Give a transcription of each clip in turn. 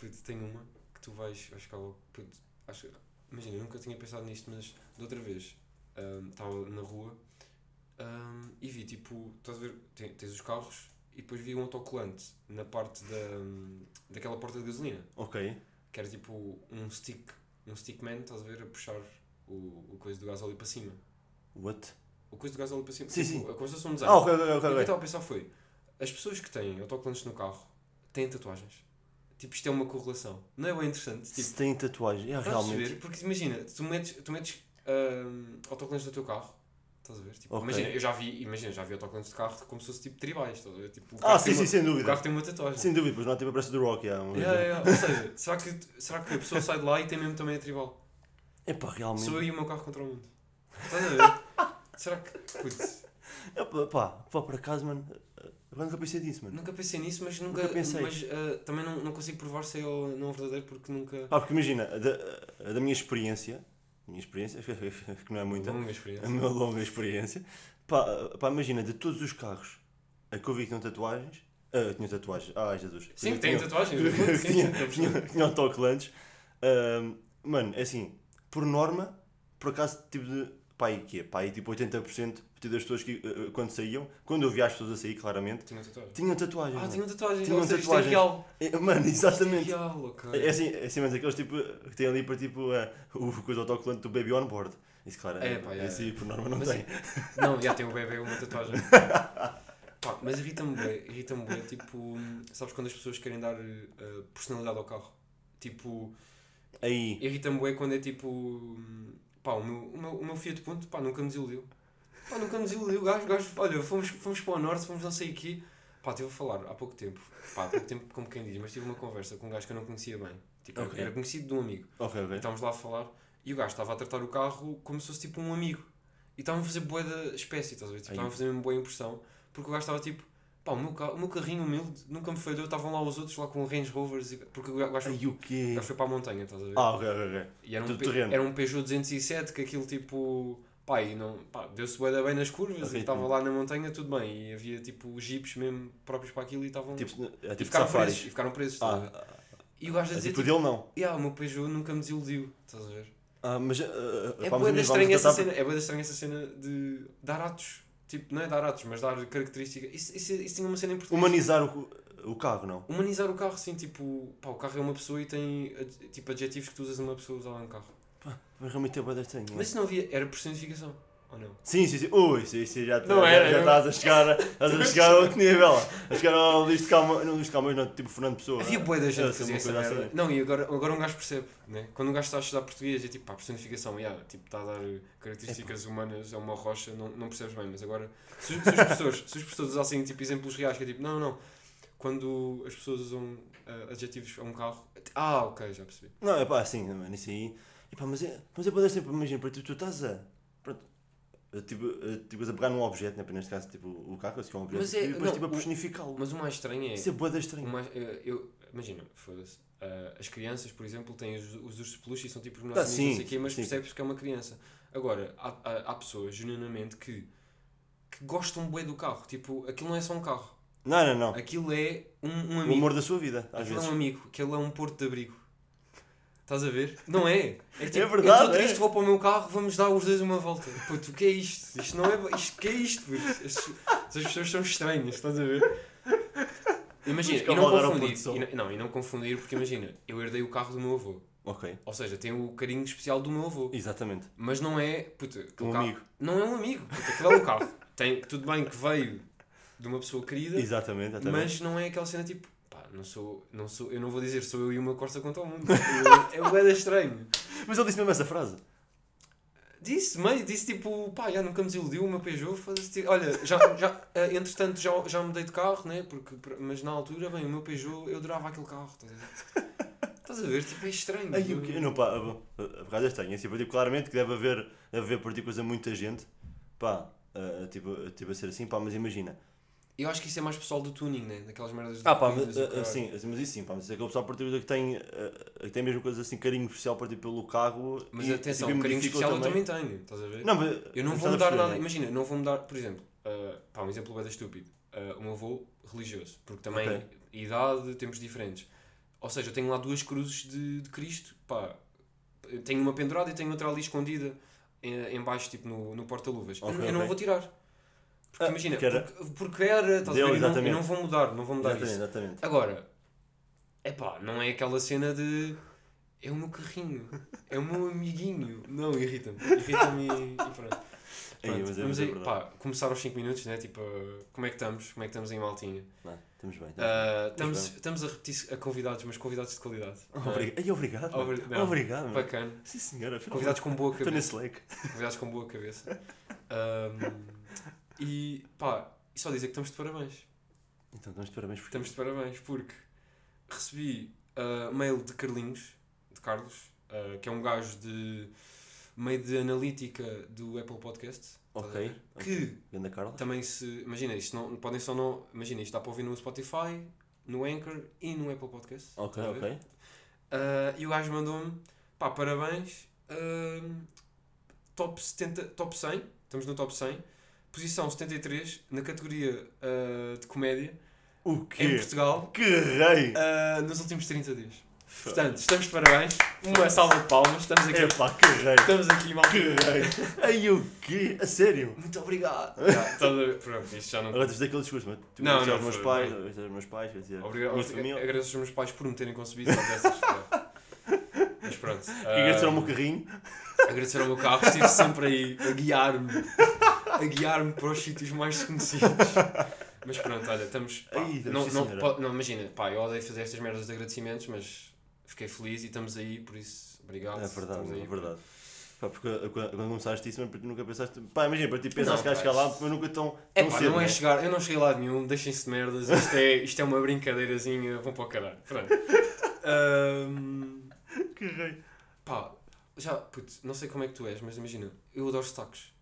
puto, tenho uma que tu vais, vais ficar logo. Puto, acho, imagina, eu nunca tinha pensado nisto, mas de outra vez ahm, estava na rua ahm, e vi tipo, estás a ver, tem- tens os carros e depois vi um autocolante na parte da, daquela porta de gasolina, Ok. que era tipo um stick, um stickman, estás a ver, a puxar o, o coisa do gasóleo para cima. What? O coisa do gasóleo para cima. Sim, tipo, sim. A coisa são um desenho. Ah, ok, ok, E o que eu ok. estava a pensar foi: as pessoas que têm autocolantes no carro têm tatuagens. Tipo, isto é uma correlação. Não é bem interessante? Tipo, Se tem tatuagem, é realmente. perceber? Porque imagina, tu metes, tu metes ahm, autocolantes no teu carro. Estás a ver? Tipo, Ok. Imagina, eu já vi, imagina, já vi autocolantes de carro como se fosse tipo tribais. Estás a ver? Tipo, o Ah, sim, sim, uma- sem O dúvida. carro tem uma tatuagem. Sem dúvida, pois não há tipo a pressa do Rock. Yeah, Yeah, yeah, Ou seja, será que, será que a pessoa sai de lá e tem mesmo também a tribal? Epá, realmente. Sou eu e o meu carro contra o mundo. Estás a ver? será que. Putz, Epá, pá, pá, por acaso, mano. Eu nunca pensei disso, mano. Nunca pensei nisso, mas nunca, Nunca pensei. Mas ah, também não, não consigo provar se é ou não verdadeiro porque nunca. Pá, porque imagina, a da, a da minha experiência, minha experiência, que não é muita, Longa a experiência. minha longa experiência, pá, pá, imagina, de todos os carros a que eu vi que tinham tatuagens, ah, tinham tatuagens, ai Jesus. Sim, tem tinham- tatuagens. sim, tinha, a autocolantes. Ahm, mano, é assim, por norma, por acaso, tipo de. É? Pá, aí tipo 80% das pessoas que ah, quando saíam, quando eu via as pessoas a sair, claramente, Tinha tatuagem. tinham tatuagens. Ah, mano. tinham tatuagens. Tinham é real. É, Mano, exatamente. Isto é real, ok. É assim, é assim, mas aqueles tipo que têm ali para tipo eh, o coisa autocolante do Baby On Board. Isso, claro, É, pá, é, esse aí por norma não Mas tem. Não, já tem o bebê uma tatuagem. Pá, mas irrita-me bem, irrita-me bem, tipo, sabes quando as pessoas querem dar eh, personalidade ao carro? Tipo, Aí, irrita-me bem quando é tipo, pá, o meu, o meu, o meu Fiat Punto, pá, nunca me desiludiu. Pá, nunca me desiludiu, gajo, gajo, olha, fomos, fomos para o Norte, fomos não sei aqui. Pá, estive a falar há pouco tempo, pá, há pouco tempo como quem diz, mas tive uma conversa com um gajo que eu não conhecia bem. Tipo, Ok. era conhecido de um amigo. ok, E ok. estávamos lá a falar e o gajo estava a tratar o carro como se fosse tipo um amigo. E estavam a fazer boa da espécie, estás a ver? Tipo, estavam a fazer mesmo boa impressão. Porque o gajo estava tipo, pá, o meu, carro, o meu carrinho humilde nunca me falhou. Estavam lá os outros lá com Range Rovers. E, porque o gajo, foi, o o quê? gajo foi para a montanha, estás a ver? Ah, ok, ok, e era um, terreno. era um Peugeot 207 que aquilo tipo. Pá, e não, pá, deu-se da bem nas curvas e estava lá na montanha, tudo bem. E havia tipo jeeps mesmo próprios para aquilo e estavam. Tipo, é e tipo ficaram presos. safaris. E ficaram presos, estás a ver? Ah, E o gajo a ah, dizer tipo tipo, dele não. yeah, o meu Peugeot nunca me desiludiu, estás a ver? Ah, mas. ah, É boa estranha essa cena, é da estranha essa cena de dar atos. Tipo, não é dar atos, mas dar características. Isso, isso, isso tinha uma cena português. Humanizar o, o carro, não. Humanizar o carro, sim, tipo, pá, o carro é uma pessoa e tem tipo, adjetivos que tu usas numa pessoa usar um carro. Mas realmente é boa estranho. Mas se não havia, era personificação, ou não? Sim, sim, sim. Ui, sim, sim, já, Não já, era, já estás a chegar, estás a chegar a outro nível. A chegar ao Luís de Calma, não Luís de Calma, não, tipo Fernando Pessoa. Havia boa da gente que fazia essa merda. assim. Não, e agora, agora um gajo percebe, né? Quando um gajo está a estudar português, é tipo, pá, personificação, yeah, tipo, está a dar características humanas a uma rocha, não, não percebes bem, mas agora, se, os- se os professores, se os professores usassem tipo exemplos reais, que é tipo, não, não, quando as pessoas usam ah, adjetivos a um carro, ah, ok, já percebi. Não, é pá, assim, mano, isso aí. Pá, mas é, mas é para sempre, imagina, para ti, tu estás a. A, tipo, a, tipo, a pegar num objeto, né? neste caso, tipo, o carro, que é um objeto, Mas é- e depois não, tipo, a o- personificá-lo. Mas o mais estranho é, Isso é boa o estranho. mais, eh, eu, imagina, foda-se, ah, as crianças, por exemplo, têm os, os ursos de peluche e são tipo os Ah, nossos amigos, não sim, sei o quê, mas sim. percebes que é uma criança. Agora, há, há, há pessoas, genuinamente, que, que gostam bem do carro, tipo, aquilo não é só um carro. Não, não, não. Aquilo é um, um O amigo. amor da sua vida, às Aquilo vezes. é um amigo. Aquilo é um porto de abrigo. Estás a ver? Não é? É, tipo, verdade, Eu estou é. triste, vou para o meu carro, vamos dar os dois uma volta. Puto, o que é isto? Isto não é. Isto, o que é isto? Estas pessoas são estranhas, estás a ver? Imagina, e não confundir. E não, e não confundir, porque imagina, eu herdei o carro do meu avô. Ok, Ou seja, tem o carinho especial do meu avô. exatamente. Mas não é. Puto, aquele Um carro- amigo. Não é um amigo. Puto, aquilo é um carro. Tem, tudo bem que veio de uma pessoa querida. Exatamente, exatamente. Mas não é aquela cena tipo, não sou, não sou, eu não vou dizer sou eu e uma Corsa contra o mundo. é o é estranho. Mas ele disse mesmo essa frase. Disse, meio, disse tipo, pá, já nunca me desiludiu uma Peugeot, foda-se, tipo, olha, já, já, eh, entretanto já, já mudei de carro, né, porque, mas na altura, bem, o meu Peugeot, eu adorava aquele carro, estás a ver? Estás a ver, tipo, é estranho. Ai, o quê? Não, pá, a, a, a verdade é estranha. Assim, tipo, claramente que deve haver, deve haver partículas a muita gente. Pá, ah, tipo, tipo a ser assim, pá, mas imagina. Eu acho que isso é mais pessoal do tuning, né, daquelas merdas Ah, pá, mas, o assim, mas isso sim, pá, mas é aquele pessoal partícula que tem, ah, que tem mesmo coisa assim, carinho especial para tipo, pelo carro. Mas e, atenção, um carinho especial eu também tenho, estás a ver? Não, mas, Eu não vou mudar nada, imagina, não vou mudar, por exemplo, uh, pá, um exemplo bem estúpido, uh, o meu avô religioso, porque também Ok. idade, tempos diferentes. Ou seja, eu tenho lá duas cruzes de, de Cristo, pá, eu tenho uma pendurada e tenho outra ali escondida em, em baixo, tipo no, no porta-luvas. Eu- Ok, eu, não ok. vou tirar. Porque Ah, imagina, porque era- porque, porque era, estás a Deu, ver, eu não, exatamente. não vou mudar, não vou mudar Exatamente, isso. exatamente. Agora, é pá, não é aquela cena de é o meu carrinho, é o meu amiguinho. Não, irrita-me. Irrita-me e, e pronto. Pronto, mas é- vamos é aí, verdade. pá, começar aos 5 minutos, né? Tipo, como é que estamos? Como é que estamos em Maltinha? Não, estamos bem. estamos Uh, bem. estamos, a repetir a convidados, mas convidados de qualidade. Obrigado. Ei, obrigado. mano. Obri- não. Obrigado. mano. Bacana. Sim, senhora. Convidados com boa Estou cabeça. nesse leque. Convidados com boa cabeça. Um, e pá, e só dizer que estamos de parabéns. Então, estamos de parabéns porque. Estamos de parabéns porque recebi uh, mail de Carlinhos, de Carlos, uh, que é um gajo de meio de analítica do Apple Podcast. a Ok. Que Carla. também se. Imagina, isto não, podem só não. Imagina, isto dá para ouvir no Spotify, no Anchor e no Apple Podcast. Ok, a ver? ok. Uh, e o gajo mandou-me, pá, parabéns, uh, top, 70, top 100, estamos no top 100, posição 73 na categoria uh, de comédia O em quê? Portugal Que rei! uh, nos últimos 30 dias. Portanto, estamos de parabéns, uma salva de palmas, estamos aqui, Epá, que rei! estamos aqui mal. Que rei! Ai, o quê? A sério? Muito obrigado. Já, ver? Pronto, isto já não. Agora tens daquele discurso, mas tu Não, não, aos meus pais, aos meus pais, agradecer Obrigado, à minha família. agradeço aos meus pais por me terem concebido dessas. Mas pronto. Que agradecer ao meu carrinho. agradecer ao meu carro, estive sempre aí a guiar-me, a guiar-me para os sítios mais desconhecidos. Mas pronto, olha, estamos. pá, Ai, não, não, po- não, imagina, pá, eu odeio fazer estas merdas de agradecimentos, mas fiquei feliz e estamos aí, por isso, obrigado. É verdade, aí. é verdade. Pá, porque quando quando começaste isso, mas tu nunca pensaste. Pá, imagina, para ti pensaste que vais pá, chegar lá, mas nunca tão. É tão pá, cedo, não é chegar, eu não cheguei a lado nenhum, deixem-se de merdas, isto é, isto é uma brincadeirazinha, vão para o caralho. Pronto. Ahm, Que rei! pá, já, puto, não sei como é que tu és, mas imagina, eu adoro sotaques.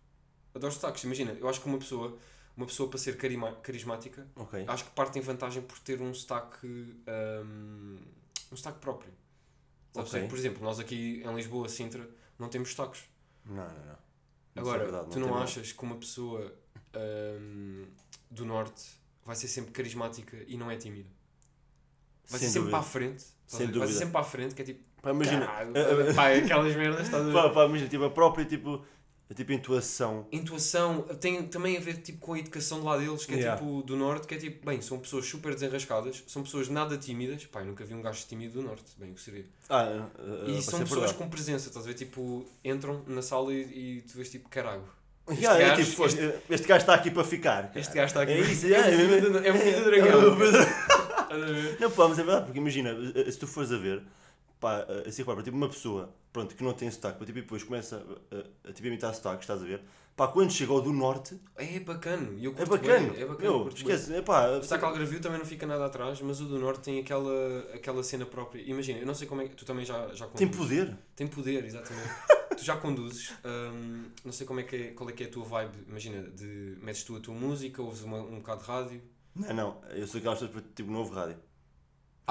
Adoro sotaques, imagina, eu acho que uma pessoa, uma pessoa para ser carima- carismática, Ok. acho que parte em vantagem por ter um sotaque, ahm, um sotaque próprio. Sabes? Ok. Por exemplo, nós aqui em Lisboa, Sintra, não temos sotaques. Não, não, não. É Agora, verdade, tu não mal. achas que uma pessoa ahm, do Norte vai ser sempre carismática e não é tímida? Vai Sem ser sempre dúvida. para a frente. Sem a ver? Vai ser dúvida. sempre para a frente, que é tipo, Pá, imagina. caralho, pá, aquelas merdas, estás a ver? Pá, pá, imagina, tipo, a própria, tipo, a tipo, intuação. Intuação tem também a ver tipo, com a educação de lá deles, que é Yeah. tipo do Norte, que é tipo, bem, são pessoas super desenrascadas, são pessoas nada tímidas. Pá, eu nunca vi um gajo tímido do Norte, bem, gostaria. Ah, uh, E pode são ser pessoas com presença, estás a ver? Tipo, entram na sala e, e tu vês tipo, caralho. Este Yeah, é gajo- tipo, este, este gajo está aqui para ficar. Este gajo está aqui. É isso, é, é, um é, é um filho É dragão. Não, pá, mas é verdade, porque imagina, eh, se tu fores a ver, pá, assim, repara, tipo, uma pessoa, pronto, que não tem sotaque, tipo, e depois começa a, a, tipo, imitar sotaque, estás a ver? Pá, quando chega ao do norte, É bacana. Eu é curto bacana. bem, é bacana. eu Meu, curto bem. esquece, é pá, O sotaque algarvio também não fica nada atrás, mas o do Norte tem aquela, aquela cena própria. Imagina, eu não sei como é que. Tu também já, já tem conduzes. poder. Tem poder, exatamente. tu já conduzes, hum, não sei como é que é, qual é que é a tua vibe. Imagina, de, metes tu a tua música, ouves uma, um bocado de rádio. Não, não, eu sou aquelas pessoas, tipo, novo rádio.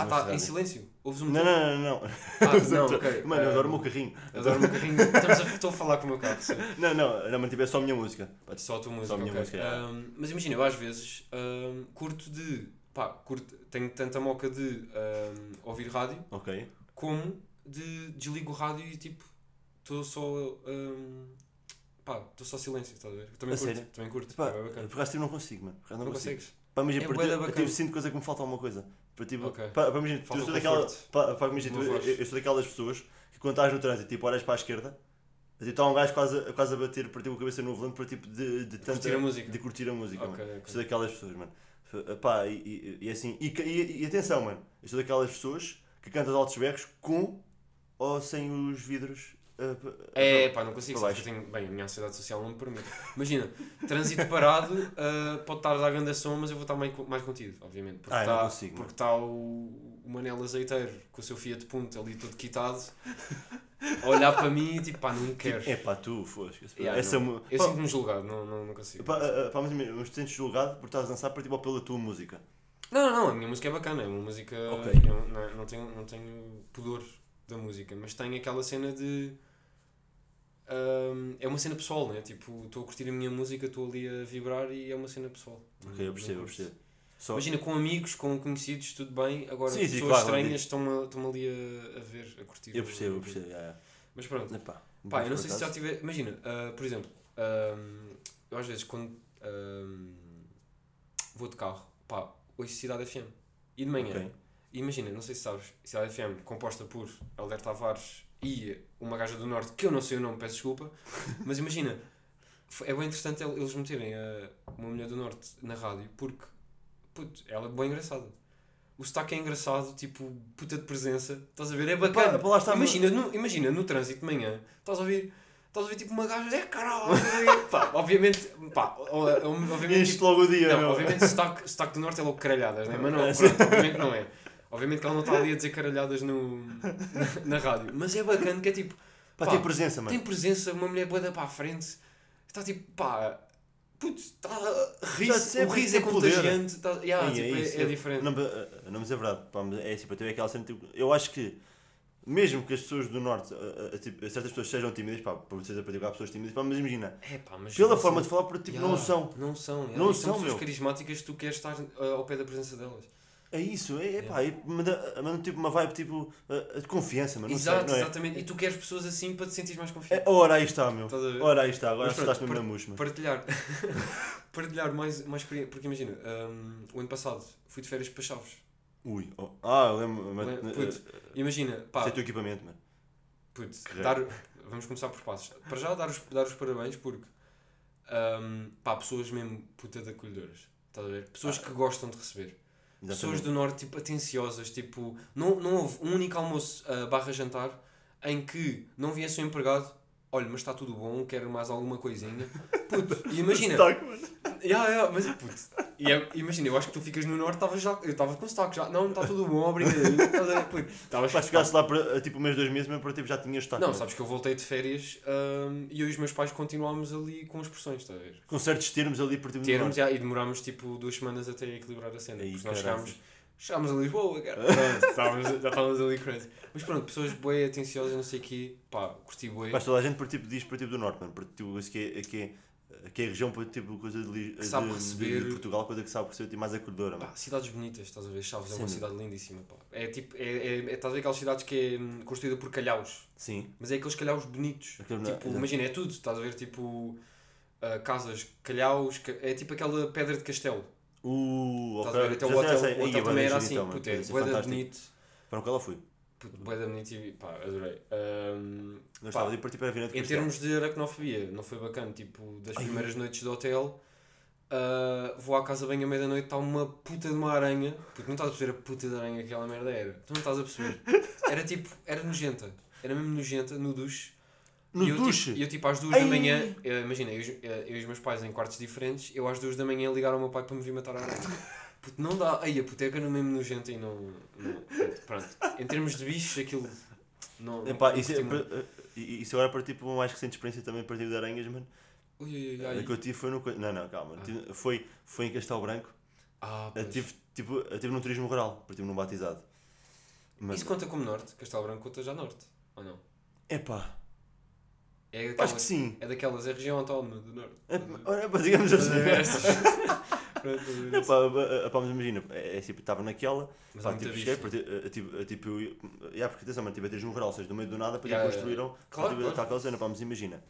Ah, tá, ouço em silêncio. Ouves um Não, não, não, não. Ah, não, ok. Mano, eu adoro o meu carrinho. Adoro o meu carrinho. Estamos a, estou a falar com o meu carro, sim. Não, não, não, mas tipo, é só a minha música. Só a tua música, Só a minha ok. música, é. Hum, mas imagina, eu às vezes hum, curto de. Pá, curto, tenho tanta moca de hum, ouvir rádio Ok. como de desligo o rádio e tipo, estou só. pá, estou só silêncio, estás a ver? Também A curto, sério? também curto. Pá, é bacana. por acaso tipo, não consigo, mano. Não, não, consigo. consegues? Pá, imagina, É eu, eu bacana. tipo, sinto coisa que me falta alguma coisa. Para, tipo, Ok. pá, pá, imagina, Falta eu sou, daquela, pá, pá, imagina, tu- eu, eu sou daquelas pessoas que quando estás no trânsito, tipo, olhas para a esquerda, tipo, está um gajo quase, a- quase a bater para tipo, a cabeça no volante para tipo, de, de, tanta- Curtir a música. de curtir a música. Ok, mano. ok. Sou daquelas pessoas, mano. Pá, e, e, e assim, e, e, e atenção, mano, eu sou daquelas pessoas que cantam de altos berros com ou sem os vidros. Ah, pa- É, pá, não consigo. Sabes que eu tenho, bem, a minha ansiedade social não me permite. Imagina, trânsito parado, ah, pode estar a dar grande som, mas eu vou estar mais, mais contido, obviamente. Porque Ah, não está consigo, porque está o, o Manel Azeiteiro com o seu Fiat Punto ali todo quitado a olhar para mim e tipo, pá, não quero. É pá, tu, foste. Yeah, Essa não. Eu sinto-me julgado, não, não, não consigo. pá, ah, ah, pá, mas mas sentes julgado por estás a dançar para, tipo, pela tua música. Não, não, não, a minha música é bacana, é uma música. Ok. Eu não, não, tenho, não tenho pudor da música, mas tenho aquela cena de. Hum, é uma cena pessoal, né? Tipo, estou a curtir a minha música, estou ali a vibrar e é uma cena pessoal. Ok, eu percebo, eu percebo. Só... Imagina, com amigos, com conhecidos, tudo bem. Agora, Sim, sim, pessoas claro, estranhas estão, estão ali a, a ver, a curtir. Eu percebo, eu percebo. já. Mas pronto. Epá, Pá, eu não sei se já acaso. tive. Imagina, ah, por exemplo, ahm, eu às vezes quando ahm, vou de carro, pá, ouço Cidade FM. E de manhã. Ok. E imagina, não sei se sabes, Cidade FM, composta por Helder Tavares e uma gaja do Norte, que eu não sei o nome, peço desculpa, mas imagina, é bem interessante el- eles meterem a, uma mulher do Norte na rádio, porque, puto, ela é bem engraçada. O sotaque é engraçado, tipo, puta de presença, estás a ver? É bacana. Pá, pá, lá está, imagina, no, imagina, no trânsito de manhã, estás a ouvir, estás a ouvir tipo uma gaja, é caralho, pá, obviamente, pá, obviamente, tipo, logo o dia, não, meu. obviamente sotaque, sotaque do Norte é logo caralhadas, né? mas não, É, pronto, obviamente não é. Obviamente que ela não está ali a dizer caralhadas no, na, na rádio, mas é bacana que é tipo, Pá, pá, tem presença, mano. tem presença, uma mulher boa para a frente, está tipo, pá, putz, está riso, o riso é contagiante, está, yeah, Sim, tipo, é, isso, é eu- diferente. Não, mas, não, mas é verdade. Pá, mas é para ter aquela cena, tipo, eu acho que, mesmo que as pessoas do Norte, a- a- tipo, certas pessoas sejam tímidas, pá, por vocês para há pessoas tímidas, pá, mas imagina, É, pá, mas pela forma são- de falar, porque tipo, Yeah, não são. Não são, yeah, Não são são, pessoas meu. carismáticas tu queres estar uh, ao pé da presença delas. É isso, é, é pá, é, manda, manda tipo uma vibe tipo uh, de confiança, mas não Exato, sei, não é? exatamente. E tu queres pessoas assim para te sentir mais confiante. É, ora aí está, meu. Estás a ver? Ora aí está, agora pronto, assustaste-me par- na mousse, mano. Partilhar, partilhar mais, mais experiência. Porque imagina, hum, o ano passado fui de férias para Chaves. Ui, oh, ah, lembro, mas, uh, puto, Imagina, pá, Isso é teu equipamento, mano. Que dar, vamos começar por passos. Para já, dar os, dar os parabéns porque, hum, pá, pessoas mesmo puta de acolhedoras. Estás a ver? Pessoas Ah. que gostam de receber. Pessoas Exatamente. do Norte, tipo, atenciosas, tipo, não, não houve um único almoço ah, barra jantar em que não viesse um empregado, olha, mas está tudo bom, quero mais alguma coisinha. Puto, e imagina, Stock. Yeah, yeah, mas puto, e é- imagina, eu acho que tu ficas no norte, estavas já, eu estava com stock já, não, está tudo bom, obrigadinho, puto, estavas Pá, chegasse lá para tipo um mês, dois meses, mesmo para tipo, já tinhas estado. Não, sabes que eu voltei de férias hum, e eu e os meus pais continuámos ali com expressões, estás a ver? Com certos termos ali por tipo Termos, já, e demorámos tipo duas semanas até equilibrar a cena, Aí, porque nós chegámos, chegámos a Lisboa, cara, pronto, estávamos, já estávamos ali crazy. Mas pronto, pessoas boé, atenciosas, não sei o quê, pá, curti bué. Mas toda a gente por tipo, diz por tipo do Norte, mano. Por tipo, isso que é, que é, que é a região por tipo coisa de, Que sabe de, receber. de Portugal, coisa que sabe receber tipo, mais acolhedora, mano. Pá, cidades bonitas, estás a ver? Chaves é Sim, uma meu. cidade lindíssima, pá. É tipo, é, é, é, estás a ver aquelas cidades que é hum, construída por calhaus. Sim. Mas é aqueles calhaus bonitos. Aquele- tipo, imagina, é tudo. Estás a ver, tipo, ah, casas, calhaus, ca- é tipo aquela pedra de castelo. Uh, Estás ok. a ver? Até o Já sei, hotel, sei. o hotel é também era assim, então, puto, é bué da fantástico. bonito. Para onde ela fui? Puto, bué da bonito e pá, adorei. Ahm, Não estava ali para tipo, era vir em termos de aracnofobia, não foi bacana. Tipo, das Ai, primeiras noites do hotel, ah, vou à casa bem à meia-noite, está uma puta de uma aranha. Puto, não estás a perceber a puta de aranha que aquela merda era. Tu não estás a perceber. Era tipo, era nojenta. Era mesmo nojenta no duche. No e eu, duche? Tipo, e eu tipo às duas Ai! da manhã, eh, imagina, eu, eh, eu e os meus pais em quartos diferentes, eu às duas da manhã ligar ao meu pai para me vir matar a aranha. Puto, não dá. Aí a puteca no mesmo nojenta e não. não pronto. Em termos de bichos, aquilo. Não, não- Epá, não isso, é, curti muito. para- e- isso agora para tipo uma mais recente experiência também a partir de aranhas, mano. Ui, ui, ui, A que eu tive foi no. Não, não, calma. Ah. Foi, foi em Castelo Branco. Ah, Eu pois. tive, tipo, eu tive num turismo rural, porque tive num batizado. Mano, Isso conta como norte? Castelo Branco conta já norte? Ou não? epá, É acho que sim. é daquelas, é a região autónoma do norte. É, ora, epá, digamos assim. Pronto, Epá, epá, mas imagina, é, é tipo, estava naquela, Mas pá, tipo, cheguei, eh, tipo, eh, tipo, yeah, porque atenção, mano, tipo, a turismo rural, ou seja, do meio do nada, para Yeah, construíram, Claro, tipo, claro. tal aquela cena, pá, mas imagina.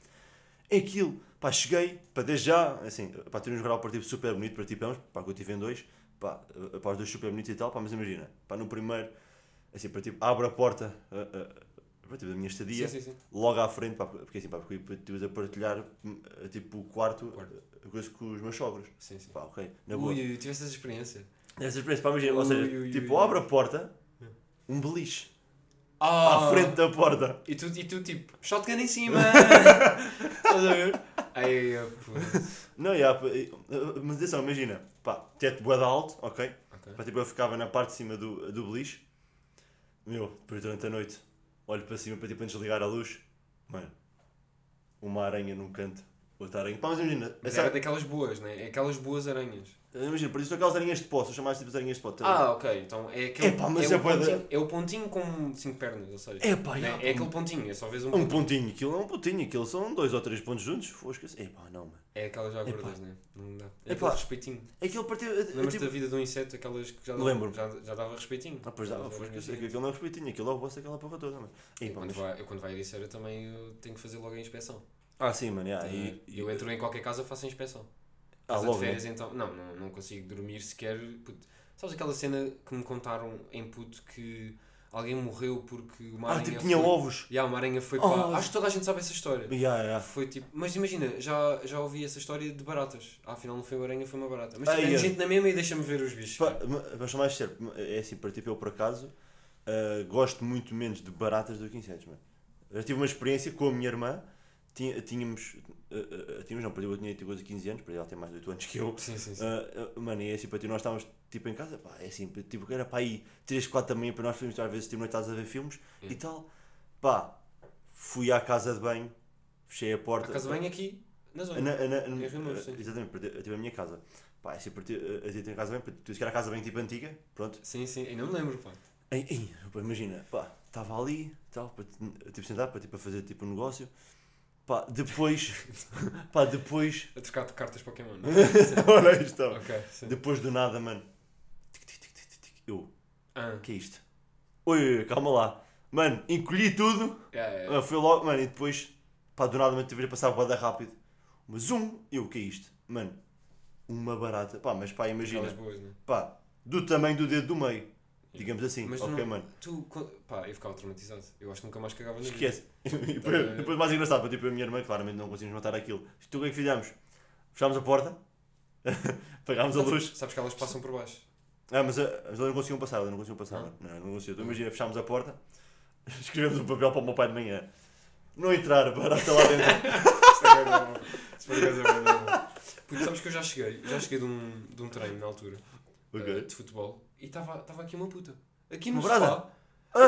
É aquilo, pá, cheguei, pá, desde já, assim, pá, turismo rural, para tipo, super bonito, para tipo, pá, que eu tive em dois, pá, eh, pá, os dois super bonitos e tal, pá, mas imagina, pá, no primeiro, assim, para tipo, abre a porta, eh, eh, para, tipo, da minha estadia, Sim, sim, sim. logo à frente, pá, porque assim, pá, porque estive a partilhar, hum, eh, tipo, o quarto, Quarto. eh, coisa com os meus sogros, sim, sim. pá, ok, na boa. Ui, tiveste essa experiência? Essa experiência, pá, imagina, ou Ui, seja, ui, tipo, ui, abre a porta, um beliche, Ah! à frente da porta. E tu, e tu tipo, shotgun em cima! Estás a ver? Ai, puto. Não, yeah, pá, e- mas atenção, imagina, pá, teto de alto, ok? Ok. Pá, tipo, eu ficava na parte de cima do, do beliche, meu, depois durante a noite, olho para cima para tipo, antes de ligar a luz, mano, uma aranha num canto, outra aranha, pá, mas imagina, Mas essa- era daquelas boas, né? É aquelas boas aranhas. Imagina, por isso aquelas arinhas de pó, se eu chamasse tipo as arinhas de pó. tá Ah, ok. Então é aquele. Epá, mas é, é o da- pontinho, é o pontinho com 5 pernas, ou seja. Epá, né? já, é aquele pontinho, é só vez um Um pontinho. aquilo é um pontinho, aquilo são dois ou três pontos juntos. Fosca-se. Epá, não, mano. É aquelas já gordas, né? Não dá. É Epá. aquele respeitinho. Aquilo partiu. Lembras-te tipo... da vida de um inseto, aquelas que já dava, já, já dava respeitinho? Ah, pois Aquelas fosca-se. orelhinhas. Aquilo não é respeitinho, aquilo é o boss daquela porra toda, mano. Eu quando, vai, eu quando vai Ericeira também eu tenho que fazer logo a inspeção. Ah, sim, mano. yeah, Tá, e, e- eu entro em qualquer casa faço a inspeção. Ah, Casa logo, de férias né? então. Não, não, não consigo dormir sequer. puto. Sabes aquela cena que me contaram em puto que alguém morreu porque uma Ah, aranha. tipo, tinha foi... ovos. E uma aranha foi Oh. para. Acho que toda a gente sabe essa história. Yeah, yeah. Foi tipo. Mas imagina, já, já ouvi essa história de baratas. Ah, afinal não foi uma aranha, foi uma barata. Mas Ah, tivemos yeah. gente na mesma e deixa-me ver os bichos. Pá, ma- Mas mais sério, é assim, para tipo, eu por acaso ah, gosto muito menos de baratas do que insetos, mano. Eu tive uma experiência com a minha irmã, tínhamos, ah, ah, tínhamos, não, para eu tinha tipo, quase 15 anos, para ela tem mais de 8 anos que eu. Sim, sim, sim. Ah, mano, e é assim, para ti, nós estávamos tipo em casa, pá, é assim, tipo, era para aí 3, 4 da manhã para nós filmes, às vezes tipo, noitadas a ver filmes e Yeah. tal. Pá, fui à casa de banho, fechei a A porta. casa bem aqui, na zona. Na, na, na, sim. exatamente, eu tive a minha casa. Pá, é assim, para ti, a ti tem a casa bem, tu disse que era a casa bem tipo antiga, pronto. Sim, sim. Eu não me lembro, pá. Ei, ei, imagina, pá, estava ali, tal, para, tipo, sentar para, tipo, fazer tipo um negócio. Pá, depois, pá, depois, A trocar de cartas Pokémon. olha isto, ó. ok, sim. depois do nada, mano, eu, Ah, que é isto? Oi, calma lá. Mano, encolhi tudo, yeah, yeah. ah, foi logo, mano, e depois, pá, do nada, mano, tive a passar boda rápido. Mas um, eu, o que é isto? Mano, uma barata, pá, mas pá, imagina, boas, né? pá, do tamanho do dedo do meio, digamos assim, Mas ok, não- mano. Tu, pá, eu ficava traumatizado. Eu acho que nunca mais cagava na vida. Esquece. E depois, depois mais engraçado, para tipo, a minha irmã, claramente não conseguimos matar aquilo. Tu o que é que fizemos? Fechámos a porta, apagámos a luz. Sabes que elas passam por baixo. Ah, mas, a- mas elas não conseguiam passar, elas não conseguiam passar. Não? Não, não conseguiam. Então, imagina, fechámos a porta, escrevemos um papel para o meu pai de manhã. Não entrar, barata lá dentro. Isso bué da bom. Isso por acaso bué da bom. Puto, sabes que eu já cheguei, já cheguei de um, de um treino na altura eh, ok. de futebol e estava aqui uma puta. Aqui no Uma sofá. brada?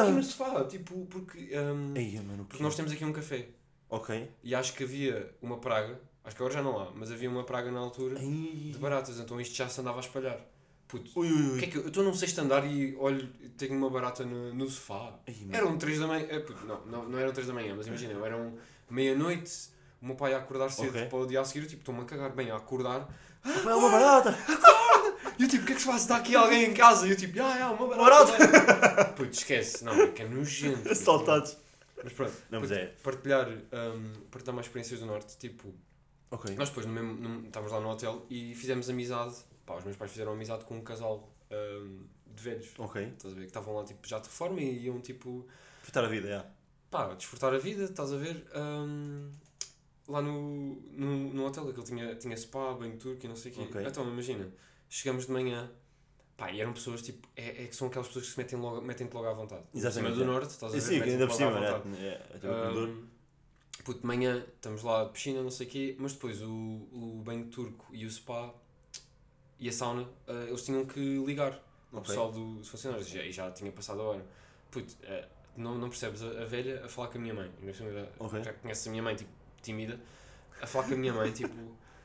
Aqui no Ah! sofá, tipo, porque, hum, Ei, mano, porque nós temos aqui um café Ok. e acho que havia uma praga, acho que agora já não há, mas havia uma praga na altura de baratas, então isto já se andava a espalhar. Puto, Ui, ui, o que é ui. que eu estou num sexto andar e olho, tenho uma barata no, no sofá. Eram 3 da manhã. é, puto, não, não, não eram 3 da manhã, mas imagina, eram meia-noite, o meu pai a acordar cedo Ok. para o dia a seguir, tipo, estou-me a cagar bem a acordar. Pá, É uma barata! E eu tipo, o que é que se faz? Está aqui alguém em casa? E eu tipo, ah, ah, uma barata. barata. Puto, esquece, não, é que é nojento. Assaltados. Mas pronto, Não, mas puto, é. partilhar, hum, partilhar mais experiências do Norte, tipo, Ok. nós depois no mesmo, no- estávamos lá no hotel e fizemos amizade, pá, os meus pais fizeram amizade com um casal hum, de velhos. Ok. Estás a ver? Que estavam lá tipo, já de reforma e iam tipo Fitar a vida, é. pá, desfrutar a vida, estás a ver? Hum, lá no, no, no hotel, aquele tinha, tinha spa, banho turco e não sei o quê. Ok. Então, imagina, chegamos de manhã, pá, e eram pessoas tipo, é, é que são aquelas pessoas que se metem logo, metem-te logo à vontade. Por Exatamente, cima do é. norte, estás a ver? sim, ainda por cima, né? É, o. Hum, puto, de manhã estamos lá de piscina, não sei o quê, mas depois o, o banho turco e o spa e a sauna, eh, eles tinham que ligar ao Ok. pessoal do- dos funcionários e já, já tinha passado a hora. Puto, eh, não, não percebes a, a velha a falar com a minha mãe, ainda por cima já, Ok. já conheces a minha mãe, tipo, tímida, a falar com a minha mãe, tipo,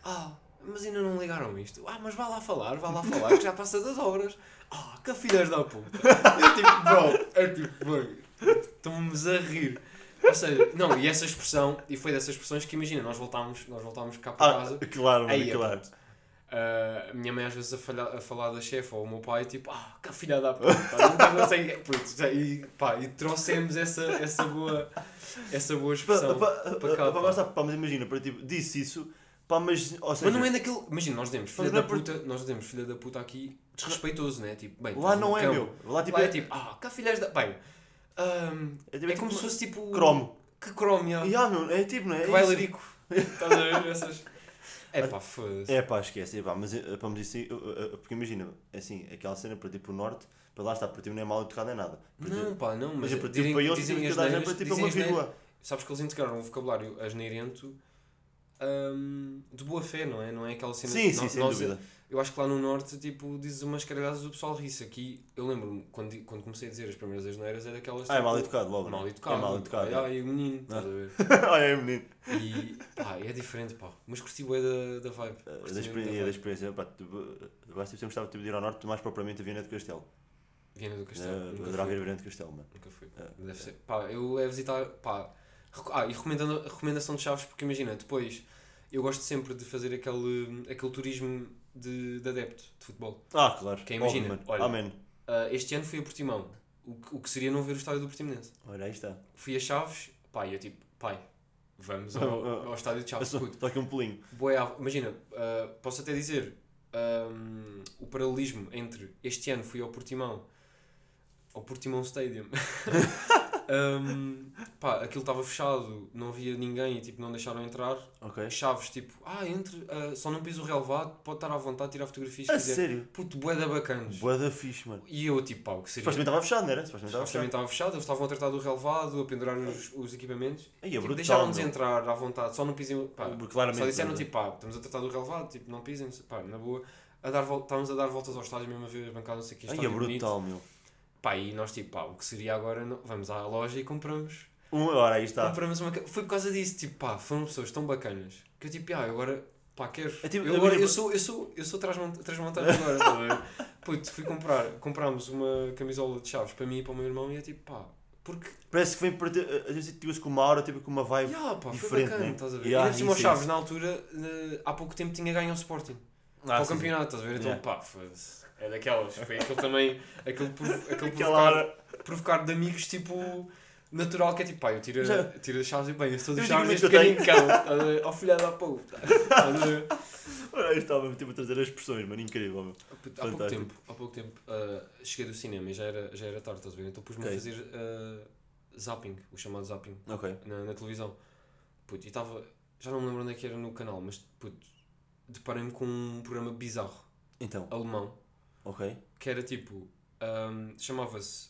ah, mas ainda não ligaram isto. Ah, mas vá lá falar, vá lá falar, que já passa das horas. Ah, que filhas da puta. Eu tipo, bro, é tipo, bro, estamos a rir. Ou seja, não, e essa expressão, e foi dessas expressões que imagina, nós voltámos, nós voltámos cá para Ah, casa. claro, Aí, claro. ah, a minha mãe às vezes a, falha, a falar da chefe ou o meu pai, tipo, ah, que filha da puta, não putz, já- e, pá, e trouxemos essa, essa, boa, essa boa expressão. pá, para cá, mas imagina, para tipo, disse isso, pá, mas, ou seja, Mas não é naquele. Imagina, nós dizemos filha não da é por- puta, nós dizemos filha da puta aqui desrespeitoso, né? Tipo, bem, lá não é, cão. meu, lá tipo, Lá é é, tipo, ah, que filhas da. Bem, ahm, é, tipo, é como se fosse tipo. cromo. Que cromo, já. E, ah, meu, é tipo, não é? Que É bailarico. Estás a ver essas. É pá, foda-se. É pá, esquece, é pá, mas é, pá, mas isso, aí, porque imagina, é assim, aquela cena para tipo o norte, para lá está, para ti não é mal educado nem nada. Para Não, pá, não, mas, mas é para ti, para eles, dizem que dar para tipo dizem uma vírgula. Sabes que eles integraram um vocabulário asneirento hum, de boa fé, não é? Não é aquela cena Sim, sim, sem nós- dúvida. Eu acho que lá no norte, tipo, dizes umas caralhadas do pessoal ri-se. Aqui, eu lembro-me, quando, quando comecei a dizer as primeiras asneiras, era aquelas. Ah, é tipo, mal educado logo. Mal não? educado. É mal educado. Ai, ai, o menino, estás a ver? Olha aí, menino. E pá, é diferente, pá. Mas curti bué da, da vibe. Eh, Da experiência, da vibe. experiência pá, tu, eu acho que sempre gostava de ir ao norte, mais propriamente a Viana do Castelo. Viana do Castelo. Eh, nunca Adorava ir a Viana do Castelo, mano. Nunca fui. É. Deve ser. Pá, eu é visitar. Pá. Ah, e recomendando, recomendação de Chaves, porque imagina, depois eu gosto sempre de fazer aquele, aquele turismo de, de adepto de futebol. Ah, claro. Quem imagina, Óbvio, mano. olha. Amém. Ah, este ano fui a Portimão, o, que- o que seria não ver o estádio do Portimonense. Olha, aí está. Fui a Chaves, pá, e eu tipo, pai, vamos ao, ao estádio de Chaves. Puto, só aqui um pulinho. à- imagina, ah, posso até dizer, ahm, o paralelismo entre este ano fui ao Portimão, ao Portimão Stadium. Ahm, pá, aquilo estava fechado, não havia ninguém e tipo, não deixaram entrar. Ok. Chaves, tipo, ah, entre, ah, só não piso o relevado, pode estar à vontade, tirar fotografias. A se quiser. sério? Puto, bué da bacanas. Boa da fixe, mano. E eu, tipo, pá, o que seria? Supostamente estava fechado, não era? Supostamente estava fechado. estava fechado, eles estavam a tratar do relevado, a pendurar os, os equipamentos. É Tipo, brutal, Deixaram-nos entrar à vontade, só não pisem. Pá, Claramente. só disseram tipo, pá, estamos a tratar do relevado, tipo, não pisem, pá, na boa. A dar estávamos a dar voltas ao estádio mesmo a ver as bancadas, não sei o que, Aí é estádio bonito. brutal, meu. Pá, e nós tipo, pá, o que seria agora, não- vamos à loja e compramos. Uma hora, aí está. Compramos uma. Foi por causa disso, tipo, pá, foram pessoas tão bacanas que eu tipo, ah, agora, pá, quero. É tipo, eu, agora, eu sou, eu sou, eu sou transmont- transmontado agora, tá a ver? Puto, fui comprar, comprámos uma camisola de chaves para mim e para o meu irmão e é tipo, pá, porque Parece que vem para ter. A gente tive com uma aura, tipo com uma vibe. Ya, pá, foi diferente, bacana, né? estás a ver? Ya, e ainda por Chaves, na altura, eh, há pouco tempo tinha ganho ao Sporting. Ah, para o sim. campeonato, estás a ver? Então, Ya. pá, foda-se. É daquelas. Foi aquele também, aquele, provo- aquele provocar, provocar de amigos, tipo, natural, que é tipo, pá, eu tiro, Já. tiro as chaves e bem, eu estou de Eu chaves digo este eu carinho cão, a? Ao filhado da puta. Estás a ver? Olha, aí estava tipo, a trazer as expressões, mano. Incrível, meu. Há pouco Fantástico. tempo, há pouco tempo ah, cheguei do cinema e já era, já era tarde, estás a ver? Então pus-me Ok. a fazer ah, zapping, o chamado zapping. Ok. na, na televisão. Puto, e estava. Já não me lembro onde é que era no canal, mas puto, deparei-me com um programa bizarro, Então, alemão, ok. que era tipo. ahm, chamava-se.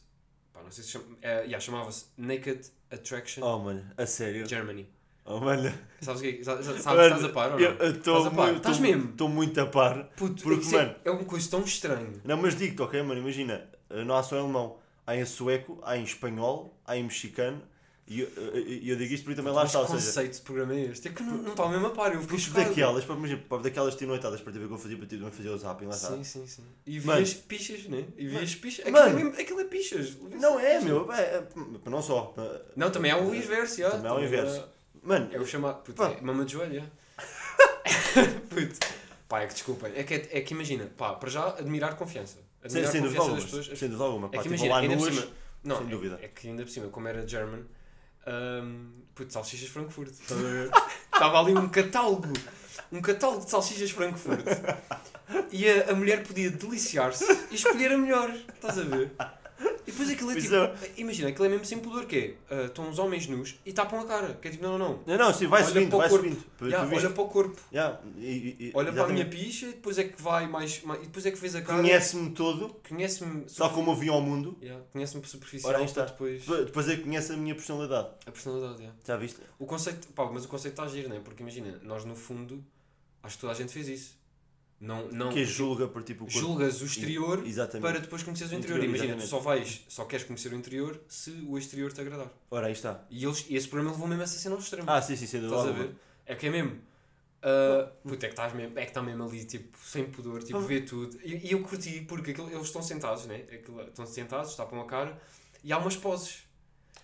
Pá, não sei se chama. é, yeah, chamava-se Naked Attraction Oh, mano, a sério. Germany. Oh, mano. Sabes o que é? que- sa- sa- Mano, Sabes, estás a par ou não? Estou a par? muito. Estás tô- mesmo? Estou muito a par. Puto, porque, é- mano- é uma coisa tão estranha. Não, mas digo-te, ok, mano, imagina, não há só em alemão, há em sueco, há em espanhol, há em mexicano, e eu, eu digo isto porque também lá Mas está, ou que conceito de programa é este? É que não, não está mesmo a par, eu chocado. daquelas, para, imagina, para daquelas tinoitadas para TV que eu fazia, para ti também fazer o zapping, lá está. Sim, sim, sim. E vias pichas, né? E vias pichas. Aquilo, é mesmo, aquilo é pichas. Não é, meu, é, é, é, não só. é, Não, também há o inverso, já. Também há o inverso. Mano, É o chamado. Puto, é mama de joelho. Puto. Pá, é que desculpem. É que, é, que imagina, pá, para já admirar confiança. sem, Admirar sem dúvida confiança das pessoas. sem dúvida alguma, É pá, que tipo imagina, lá por nuas, sem é- dúvida. É, que ainda por cima, como era German, hum, puto, salsichas Frankfurt. Estava ali um catálogo. Um catálogo de salsichas Frankfurt. E a, a mulher podia deliciar-se e escolher a melhor. Estás a ver? E depois aquilo é tipo. é. Imagina, aquilo é mesmo sem pudor, que é. ah, estão uns homens nus e tapam a cara. Que é tipo, não, não, não. Não, não, sim, vai Olha subindo, vai corpo. subindo. Viste? olha para o corpo. Ya, e- e- Olha para a minha picha e depois é que vai mais. mais- e depois é que vês a cara. Conhece-me todo, Conhece-me. tal como eu vi ao mundo, Yeah, Conhece-me superficial Ora, está. depois. depois é que conhece a minha personalidade. A personalidade, yeah. Já viste? O conceito, pá, mas o conceito está a giro, não é? Porque imagina, nós no fundo, acho que toda a gente fez isso. Não, não, que julga por tipo julgas o exterior Exatamente. para depois conheceres o interior. Interior, Imagina, tu só vais, só queres conhecer o interior se o exterior te agradar. Ora, aí está. E, eles, e esse programa levou mesmo essa cena ao extremo. Ah, sim, sim, dúvida Estás a ver? É que é mesmo. Uh, puta, é que estás mesmo, é que está mesmo ali, tipo, sem pudor, tipo, Vamos- vê tudo. E, e eu curti, porque aquilo, eles estão sentados, né? Aquilo, estão sentados, tapam a cara, e há umas poses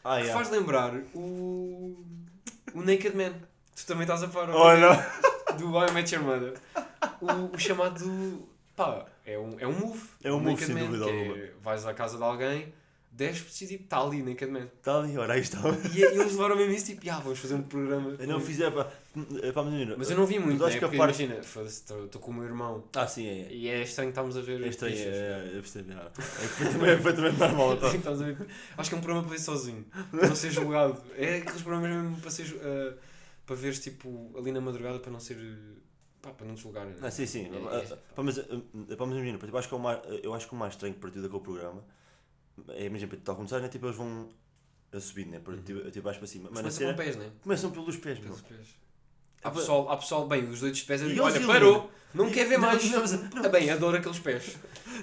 Ah, que yeah. faz lembrar o. o Naked Man. Tu também estás a par Olha, do I Met Your Mother. O, o chamado. pá, é um, é um move. É um move, sem dúvida é, alguma. vais à casa de alguém, desces e está ali Naked Man. está ali, ora, aí está. E, e eles levaram mesmo isso, tipo, ah, vamos fazer um programa. Eu não fiz, é pá, é pá, menina. Mas eu não vi muito, né? que Porque parte- imagina, estou com o meu irmão Ah, sim, é. é. e é estranho estarmos a ver. É estranho, é, é, é, percebo, é, é perfeitamente, é normal. Tá? Acho que é um programa para ver sozinho, para não ser julgado. É aqueles programas mesmo para ser. eh, para veres tipo ali na madrugada para não ser. Pá, para não julgarem. né? Ah, sim, sim. É, Ah, é, pá, mas, ah, ah, pá, mas imagina, eu acho que é o mais, eu acho que o mais estranho que partiu daquele programa é, imagina, como sabes, né? Tipo, eles vão a subir, né? Uhum. tipo, tipo baixo para cima. Mas Mas a começa com cena, pés, né? começam pelos pés, meu. Pelos pés. Há pessoal, há pessoal, bem, os doidos de pés, eu E digo, olha, parou, não quer ver Não, mais. não, não. Ah, bem, adoro aqueles pés.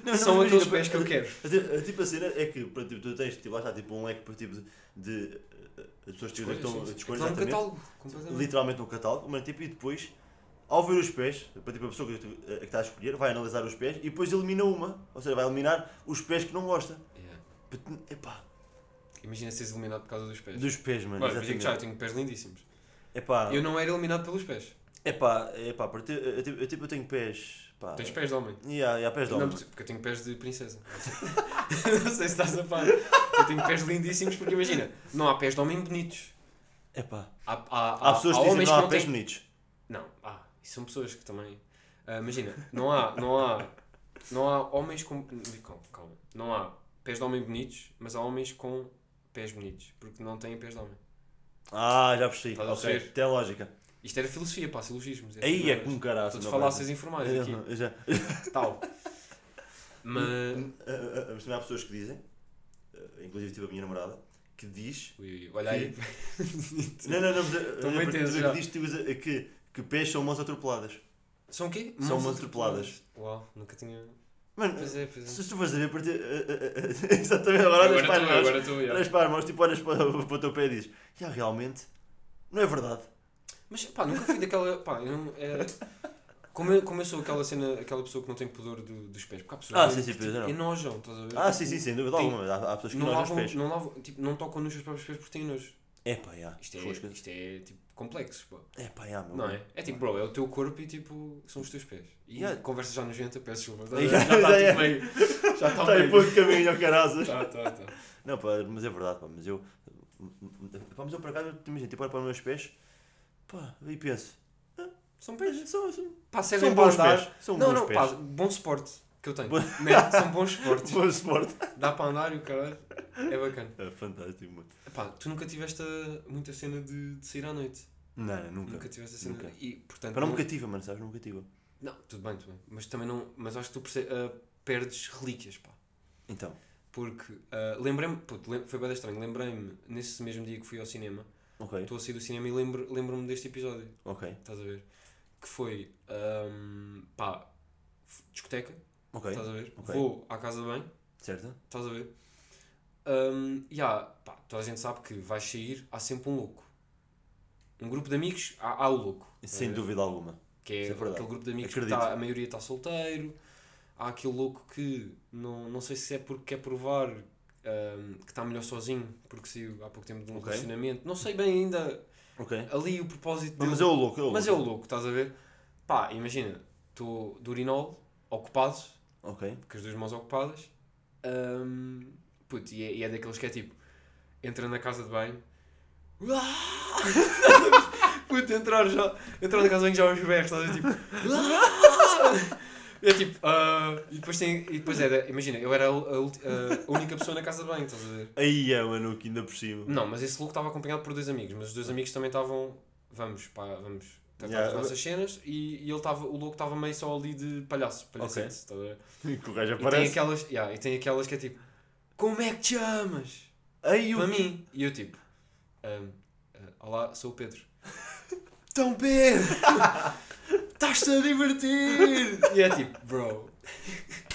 Não, não, São mas aqueles pés que eu quero. a- a- Tipo a cena é que para, tipo, tu tens, tipo, lá está, tipo, um leque para, tipo, de, eh, as pessoas que estão é um catálogo, completamente. literalmente um catálogo, mas, tipo, e depois, ao ver os pés, para tipo, a pessoa que, que está a escolher, vai analisar os pés e depois elimina uma, ou seja, vai eliminar os pés que não gosta. Yeah. Epá, Imagina seres eliminado por causa dos pés. dos pés, mano. Olha, digo já, eu exatamente. tenho pés lindíssimos. Epá, Eu não era eliminado pelos pés. epá, epá, porque eu, eu, eu, tipo, eu tenho pés. Pá, Tens pés de homem. Yeah, yeah, pés de Não, homem. porque eu tenho pés de princesa. não sei se estás a par. Eu tenho pés lindíssimos porque imagina, não há pés de homem bonitos. Epá. Há, há, Há pessoas que há dizem homens que não há não pés bonitos. Não, há. Isso são pessoas que também. Ah, imagina, não há, não há. Não há homens com. Calma, calma. Não há pés de homem bonitos, mas há homens com pés bonitos. Porque não têm pés de homem. Ah, já percebi. Estás Ok, tem lógica. Isto era filosofia, pá, silogismos. é Aí é tudo como caralho. Tu te falasses informais aqui. Eu já. Tal. Mas. Ah, ah, ah, Mas também há pessoas que dizem, ah, inclusive tive a minha namorada, que diz. Ui, ui, olha aí. Não, não, não, mas, bem mas, tenso que diz que, que, pés são mãos atropeladas. São o quê? São Mãos atropeladas. Uau, nunca tinha. Mano, Pois é, pois é. se tu fores a ver, porque, ah, ah, ah, exatamente, agora olhas para as mãos, agora já. olhas para as mãos, tipo, olhas para, para o teu pé e dizes, já realmente, não é verdade. Mas pá, nunca fui daquela. Pá, eu não. É, como, eu, como eu sou aquela cena, aquela pessoa que não tem pudor do- dos pés. Porque há pessoas Ah, que, sim, sim, é, não. enojam, estás a ver? Ah, Tipo, sim, sim, sem dúvida tem- alguma, há, há pessoas que Não olham os pés. não lavam, tipo, não tocam nos seus próprios pés porque têm nojo. É pá, já. Isto é, isto é tipo complexo, pá. É pá, já, meu. Não é? É tipo, bro, é o teu corpo e tipo, são os teus pés. E Yeah. conversa já nojenta, peço desculpa. Yeah, Já está é. tipo meio. Já está Está meio. pouco caminho, ao carazas. Tá, tá, tá. Não, pá, mas é verdade, pá, mas eu. Pá, mas eu por acaso, imagina, tipo, olho para os meus pés, pá, e penso, São pés. são, são, Pá, servem são para bons andar. pés. São Não, bons não, pés. pá, bom suporte que eu tenho. Bom- Né? São bons suportes. Bom esporte. Dá para andar e o caralho. É bacana. É fantástico, mano. Pá, tu nunca tiveste muita cena de, de sair à noite. Não, nunca. Nunca tiveste a cena. Nunca. E, portanto, Pá, não me cativa, mano, sabes? Não me cativa. não, tudo bem, tudo bem. Mas também não. Mas acho que tu perce- ah, perdes relíquias, pá. Então, Porque ah, lembrei-me, puto, lem- foi bem estranho, lembrei-me nesse mesmo dia que fui ao cinema, ok, estou a sair do cinema e lembro- lembro-me deste episódio, ok, estás a ver? Que foi, ahm, pá, discoteca, ok, estás a ver? ok. Vou à casa de banho, certo? estás a ver? Ahm, e há, pá, toda a gente sabe que vais sair, há sempre um louco. Um grupo de amigos, há, há o louco. Sem dúvida alguma. Que é, é aquele grupo de amigos Acredito. que tá, a maioria está solteiro. Há aquele louco que não, não sei se é porque quer provar ahm, que está melhor sozinho, porque saiu há pouco tempo de um Ok. relacionamento. Não sei bem ainda Ok. ali o propósito Mas, dele. mas é o louco, é o Mas é o louco. louco, estás a ver? Pá, imagina, estou do urinol, ocupado, Ok. com as duas mãos ocupadas. ahm, puto, e, é, e é daqueles que é tipo, entra na casa de banho. puto, entrar já, entrar na casa de banho já aos berros, estás a ver? Tipo, é tipo, ah, e depois tem, e depois era, imagina, eu era a, a a única pessoa na casa de banho, estás a ver? Aí é, mano, que ainda por cima. Não, mas esse louco estava acompanhado por dois amigos, mas os dois amigos também estavam, vamos, pá, vamos. Tratar Yeah, das nossas cenas e, e ele estava, o louco estava meio só ali de palhaço, palhacete, Ok. estás a ver? Que o gajo E tem, aparece. aquelas, yeah, e tem aquelas que é tipo, como é que te chamas? Aí o Para mim. E eu tipo, "Ahm, ah, olá, sou o Pedro. Então Pedro, estás-te a divertir? E é tipo, bro.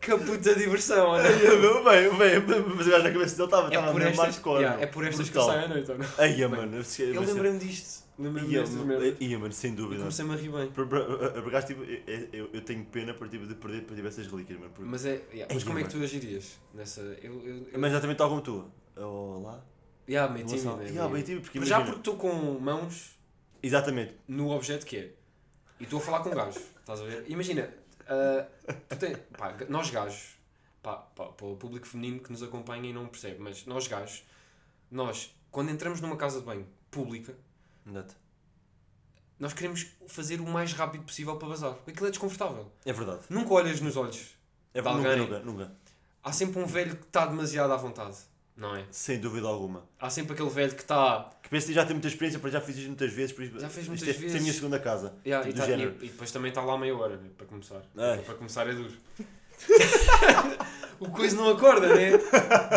Que puta diversão, olha. Meu, bem, bem, mas gajo na cabeça dele estava É hardcore. yeah, meu. é por estas que eu saio à noite, ou não? Aí, Bem, mano, eu Eu lembrei-me disto. Lembrei-me Ia, destas mano, merdas. ia, mano, sem E dúvida. comecei-me a rir bem. Por, por, acaso, tipo, eu, eu, eu tenho pena por, tipo, de perder por tipo, essas relíquias, mano. porque- Mas, é, yeah, mas Ei, como é que tu agirias nessa. Eu, eu, eu, Mas também está como tu. Olá. yeah, meio tímido. né, Yeah, meio- tímido, porque Mas já porque estou com mãos Exatamente. no objeto que é. E estou a falar com um gajo, estás a ver? Imagina, ah, tu tem- pá, nós gajos, pá, pá, para o público feminino que nos acompanha e não percebe, mas nós gajos, nós, quando entramos numa casa de banho pública, Exato. nós queremos fazer o mais rápido possível para bazar. Aquilo é desconfortável. É verdade. Nunca olhas nos olhos. É De verdade. Nunca, nunca, nunca. Há sempre um velho que está demasiado à vontade, não é? Sem dúvida alguma. Há sempre aquele velho que está. Que penso que já tem muita experiência, porque já fiz isto muitas vezes. Por isso, Já fez isto muitas é, isto é a minha vezes. segunda casa. Yeah, e, tá- e- e depois também está lá meia hora, né, para começar. Ai. Para começar é duro. o coisa não acorda, né?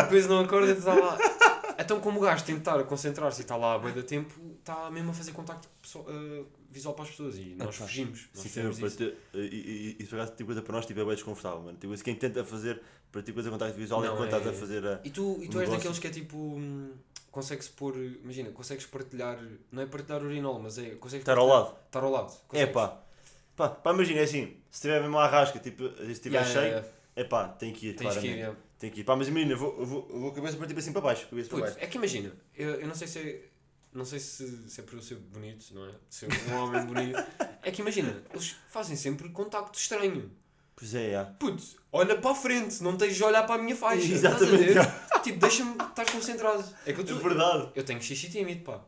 O coisa não acorda e está lá. Então, como o gajo tem de estar a concentrar-se e está lá a bué da tempo, está mesmo a fazer contacto pessoal- eh, visual para as pessoas e nós Ah, fugimos. Nós Sim, para isso. ter, e, e, e, por acaso, tipo coisa para nós tipo, é bem desconfortável, mano. Tipo, quem tenta fazer para ti coisa contacto visual Não, enquanto é- estás a fazer a. E tu, e tu um és negócio. daqueles que é tipo. hum, Consegue-se pôr. Imagina, consegues partilhar. Não é partilhar urinol, mas é. Consegues estar ao lado. Estar ao lado. É consegues. pá. Pá, pá, imagina, é assim, se tiver mesmo a rasca, tipo, se estiver Yeah, cheio, yeah, yeah. é pá, tem que ir, Tens que ir. claramente. yeah. Tem que ir. Pá, mas imagina, eu vou, eu vou, eu vou cabeça para tipo assim para baixo, cabeça para Puto, baixo. é que imagina, eu, eu não sei se é. Não sei se, se é por eu ser bonito, não é? Ser um homem bonito. É que imagina, eles fazem sempre contacto estranho. Pois é, já. Puto, olha para a frente, não tens de olhar para a minha faixa. estás a Exatamente, ver? Tipo, deixa-me estar concentrado. É que eu, É tô- verdade. eu tenho xixi tímido, pá.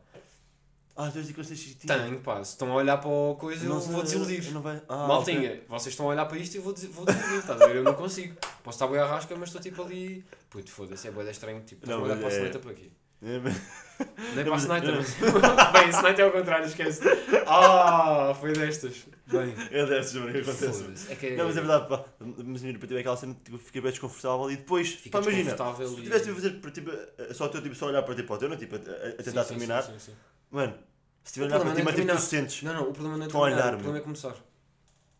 Ah, tu és de coisas xixi. Tenho, pá. Se estão a olhar para a coisa, eu Não vou desiludir. Não vai. Ah, Maltinha, ok. vocês estão a olhar para isto e eu vou, des vou desiludir, estás a ver? Eu não consigo. Posso estar bem à rasca, mas estou tipo ali. Puto, foda-se, é boeda estranho. Tipo, estás a olhar para a é- soneta para aqui. É, mas- Nem para mas. Bem, soneta é ao contrário, esquece. Ah, foi destas. Bem. É dessas, mano, que acontece. É que Não, mas é verdade, pá. Mas imagina, para ti é aquela cena, tipo, fiquei bem desconfortável e depois, Fica pá, imagina, se tu tivesse a fazer para tipo, só o teu tipo, só olhar para ti, para o teu, não, tipo, a, a- tentar Sim, sim, terminar, sim, mano, se tiver a O olhar para ti, é mas tipo, tu sentes. Não, não, o problema não é terminar, o problema é começar.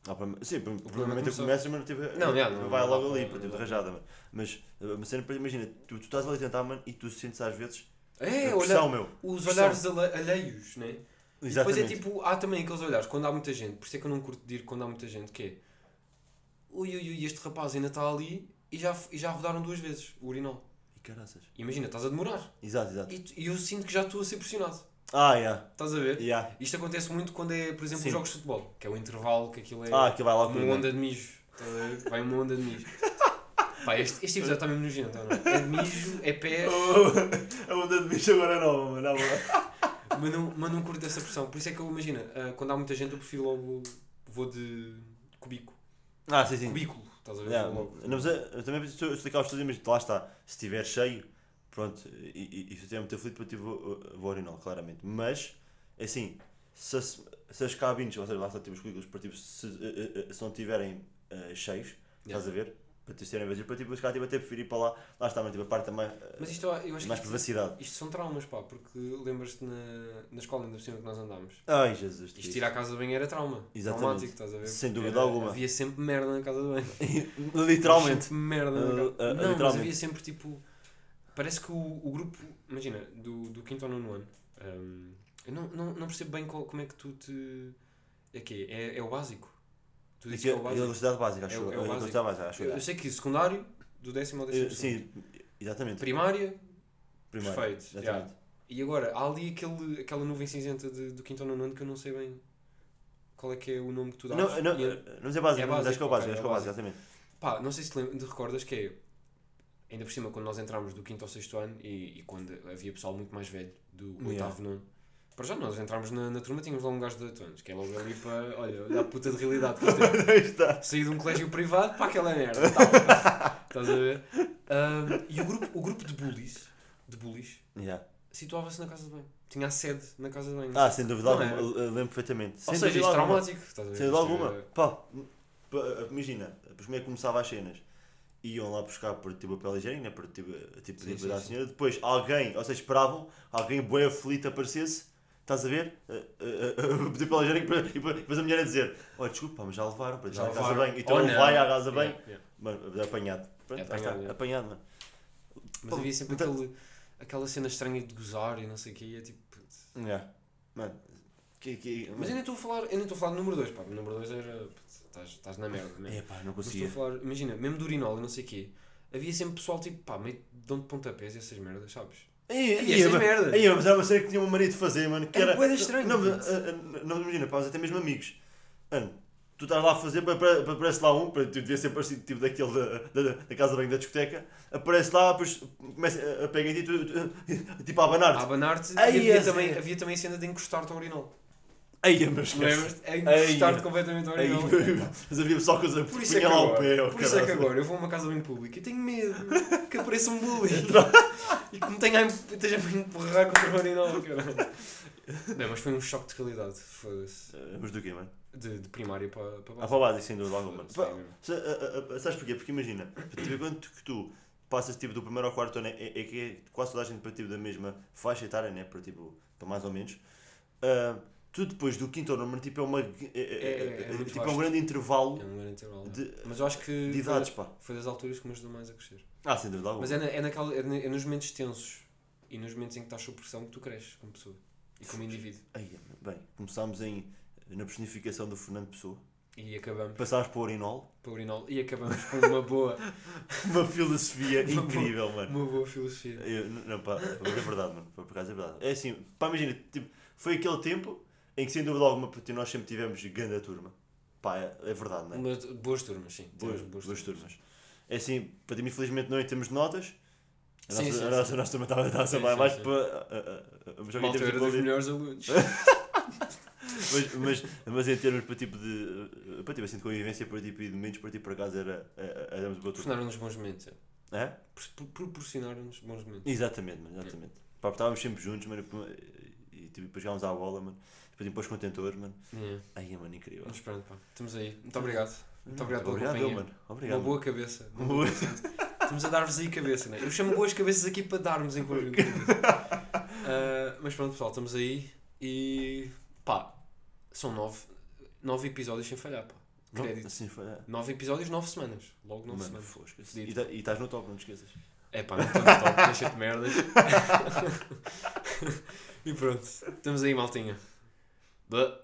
Ah, sim, problema é provavelmente começar. começas, mas tipo, Não, não- vai não dá logo ali, para tipo, dá rajada, mano. Mas, uh, uma cena, imagina, tu, tu estás ali a tentar, mano, e tu sentes às vezes É, a olha, pressão, meu. os pressão. olhares alheios, né? E depois Exatamente. é tipo, há também aqueles olhares quando há muita gente, por isso é que eu não curto de ir quando há muita gente, que é ui, ui, ui, este rapaz ainda está ali e já, e já rodaram duas vezes o urinol. E caraças. Imagina, estás a demorar. Exato, exato. E, e eu sinto que já estou a ser pressionado. Ah, yeah, Estás a ver? yeah. Isto acontece muito quando é, por exemplo, Sim. jogos de futebol, que é o intervalo, que aquilo é Ah, que vai logo uma onda de mijo. Estás a ver? Vai uma onda de mijo. Pá, este, este episódio está mesmo nojento, não é? É de mijo, é pés, A onda de bicho agora é nova, mano. mas não, mas não curto essa pressão. Por isso é que eu imagino, ah, quando há muita gente, eu prefiro logo. Vou de cubico. Ah, sim, sim. Cubículo, estás a ver? Yeah, logo. não, mas é, eu também a explicar aos estudos, mas lá está, se estiver cheio, pronto, e, se eu estiver muito aflito, para ti vou, vou claramente. Mas, assim, se, as- se as cabines, ou seja, lá está, tipo, os currículos, para, tipo, se, eh, eh, se não estiverem eh, cheios, estás a ver? Para ti serem vazios, para ti buscar, tipo, até preferir ir para lá, lá está, mas tipo, a parte também, eh, Mas isto eu acho que mais isto, privacidade. isto são traumas, pá, porque lembras-te na, na escola ainda por cima que nós andámos. Ai, Jesus, Isto ir à casa de banho era trauma. Exatamente. Traumático, estás a ver? Sem dúvida Era- alguma. Havia sempre merda na casa de banho. literalmente. Sempre merda na Uh, uh, Não, mas literalmente. havia sempre tipo. Parece que o, o grupo. Imagina, do, do quinto ao nono ano. um, eu não, não, não percebo bem qual- como é que tu te. É que é, é o básico. Tu dizes que é é o a básico. velocidade básica, acho É o- eu. é o A básico. velocidade básica, acho Eu, eu. eu sei que secundário, do décimo ao décimo. Eh, Sim, exatamente. Primária, perfeito. Exatamente. E agora, há ali aquele, aquela nuvem cinzenta de, do quinto ao nono ano que eu não sei bem qual é que é o nome que tu dás. Não, não, E- não é básico, É mas acho que é o básico, básico, ok, acho que é o é básico, exatamente. Pá, não sei se te, lembra- te recordas que é. Ainda por cima, quando nós entramos do quinto ao sexto ano e, e quando havia pessoal muito mais velho, do Yeah. oitavo, nono. Para já, nós entramos na, na turma, tínhamos lá um gajo de 8 anos, que é logo ali para. Olha, olha a puta de realidade que isto. Saí de um colégio privado para aquela merda. Tal. Estás a ver? Ahm, e o grupo, o grupo de bullies, de bullies Yeah. situava-se na casa de banho. Tinha a sede na casa de banho. Ah, sem dúvida alguma, é? eu lembro perfeitamente. Ou Sem seja, dúvida isto é alguma. traumático. Estás a ver? Sem dúvida alguma. pá, imagina, depois como é que começava as cenas? Iam lá buscar por tipo papel higiênico, né? por tipo, tipo Sim, pedir sim, para a sim. senhora. Depois alguém, ou seja, esperavam, alguém bem aflito aparecesse, estás a ver? Uh, uh, uh, papel higiênico e depois a mulher a dizer: Olha, desculpa, mas já levaram para Já a casa bem. Então não. vai à casa bem, Yeah, yeah. mano, apanhado. Pronto, É lá está, apanhado, yeah. apanhado, mano. Mas Pô, havia sempre então- aquele, aquela cena estranha de gozar e não sei o que, e é tipo. Yeah. Mano, que, que, Mas eu nem estou a falar, eu nem estou a falar do número 2, pá, o número 2 era. Estás, estás na merda, né? É pá, não Mas conseguia. estou a falar, imagina, mesmo do urinol e não sei o quê, havia sempre pessoal tipo, pá, meio dão de pontapés e essas merdas, sabes? Ei, E ei, essas mas- merdas. ei, mas era uma cena que tinha uma mania de fazer, mano. Que Era era. de estranho, Não, mas, ah, ah, não, imagina, pá, até mesmo amigos. Mano, tu estás lá a fazer, pa- pa- pa- aparece lá um, para tu devia ser parecido tipo daquele da, da, da casa bem da discoteca, aparece lá, depois começa a, a pegar em ti, tipo a A abanar-te. abanar-te e Ai, havia também, é. havia também a cena de encostar-te ao urinol. Ei, mas Lembras-te? É encostar-te completamente ao urinol. mas havia que usava Por isso é que lá o agora, pé, por isso é que agora eu vou a uma casa bem pública e tenho medo que apareça um bully e que me tenha a empurrar contra o urinol, caralho. Não, mas foi um choque de realidade, foda-se. Ah, Mas do quê, mano? De, de primária para, para Ah, para o básico, sem dúvida alguma. É Sabes porquê? Porque imagina, quando que tu passas tipo, do primeiro ao quarto ano, é, é que é quase toda a gente para tipo, da mesma faixa etária, né? para, tipo, para mais ou menos. ah, tu depois do quinto ao nono, tipo, é uma. É, é- é- é é- tipo, é um grande intervalo É um grande intervalo. de, Mas eu acho que de idades, foi, pá. foi das alturas que me ajudou mais a crescer. Ah, sem dúvida alguma. Mas é, na, é, naquela, é, é nos momentos tensos e nos momentos em que estás sob pressão que tu cresces como pessoa e como indivíduo. Ai, bem, começámos em, na personificação do Fernando Pessoa, E acabamos passámos para o Urinol, para o urinol e acabamos com uma boa, uma filosofia Uma boa- incrível, mano. uma boa filosofia. Eu, não, pá, é verdade, mano. Por acaso é verdade. É assim, pá, imagina, tipo, foi aquele tempo em que, sem dúvida alguma, nós sempre tivemos grande turma. Pá, é, é verdade, não é? Mas boas turmas, sim. Boas, Temos boas, turmas. É assim, para ti, infelizmente, não em termos de notas. A Sim, nossa, sim, a sim. nossa, a nossa turma estava sempre sim, mais sim. para. a- a- a- Malta era dos melhores alunos. mas, mas, mas em termos para tipo de. Para tipo assim, de convivência, para tipo de momentos, para tipo por acaso era. Éramos boa turma. Proporcionaram-nos bons momentos. é. É? Pro- Proporcionaram-nos bons momentos. Exatamente, mano, exatamente. Pá, estávamos sempre juntos, mano, e tipo, depois jogámos à bola, mano. Depois depois contentores, mano. Yeah. Ai, mano, incrível. Mas pronto, pá. Estamos aí. Muito obrigado. Muito obrigado pela Obrigado, companhia. mano. Obrigado. Uma boa cabeça. Uma Boa. cabeça. Estamos a dar-vos aí cabeça, né? Eu chamo boas cabeças aqui para darmos em conjunto. Ah, mas pronto, pessoal, estamos aí e pá, são nove, nove episódios sem falhar, pá. Não, Crédito. assim foi. é. Nove episódios, nove semanas. Logo nove Mano, semanas. E tá- E estás no top, não te esqueças. É pá, não estou no top, deixa-te merdas. e pronto, estamos aí, maltinha. the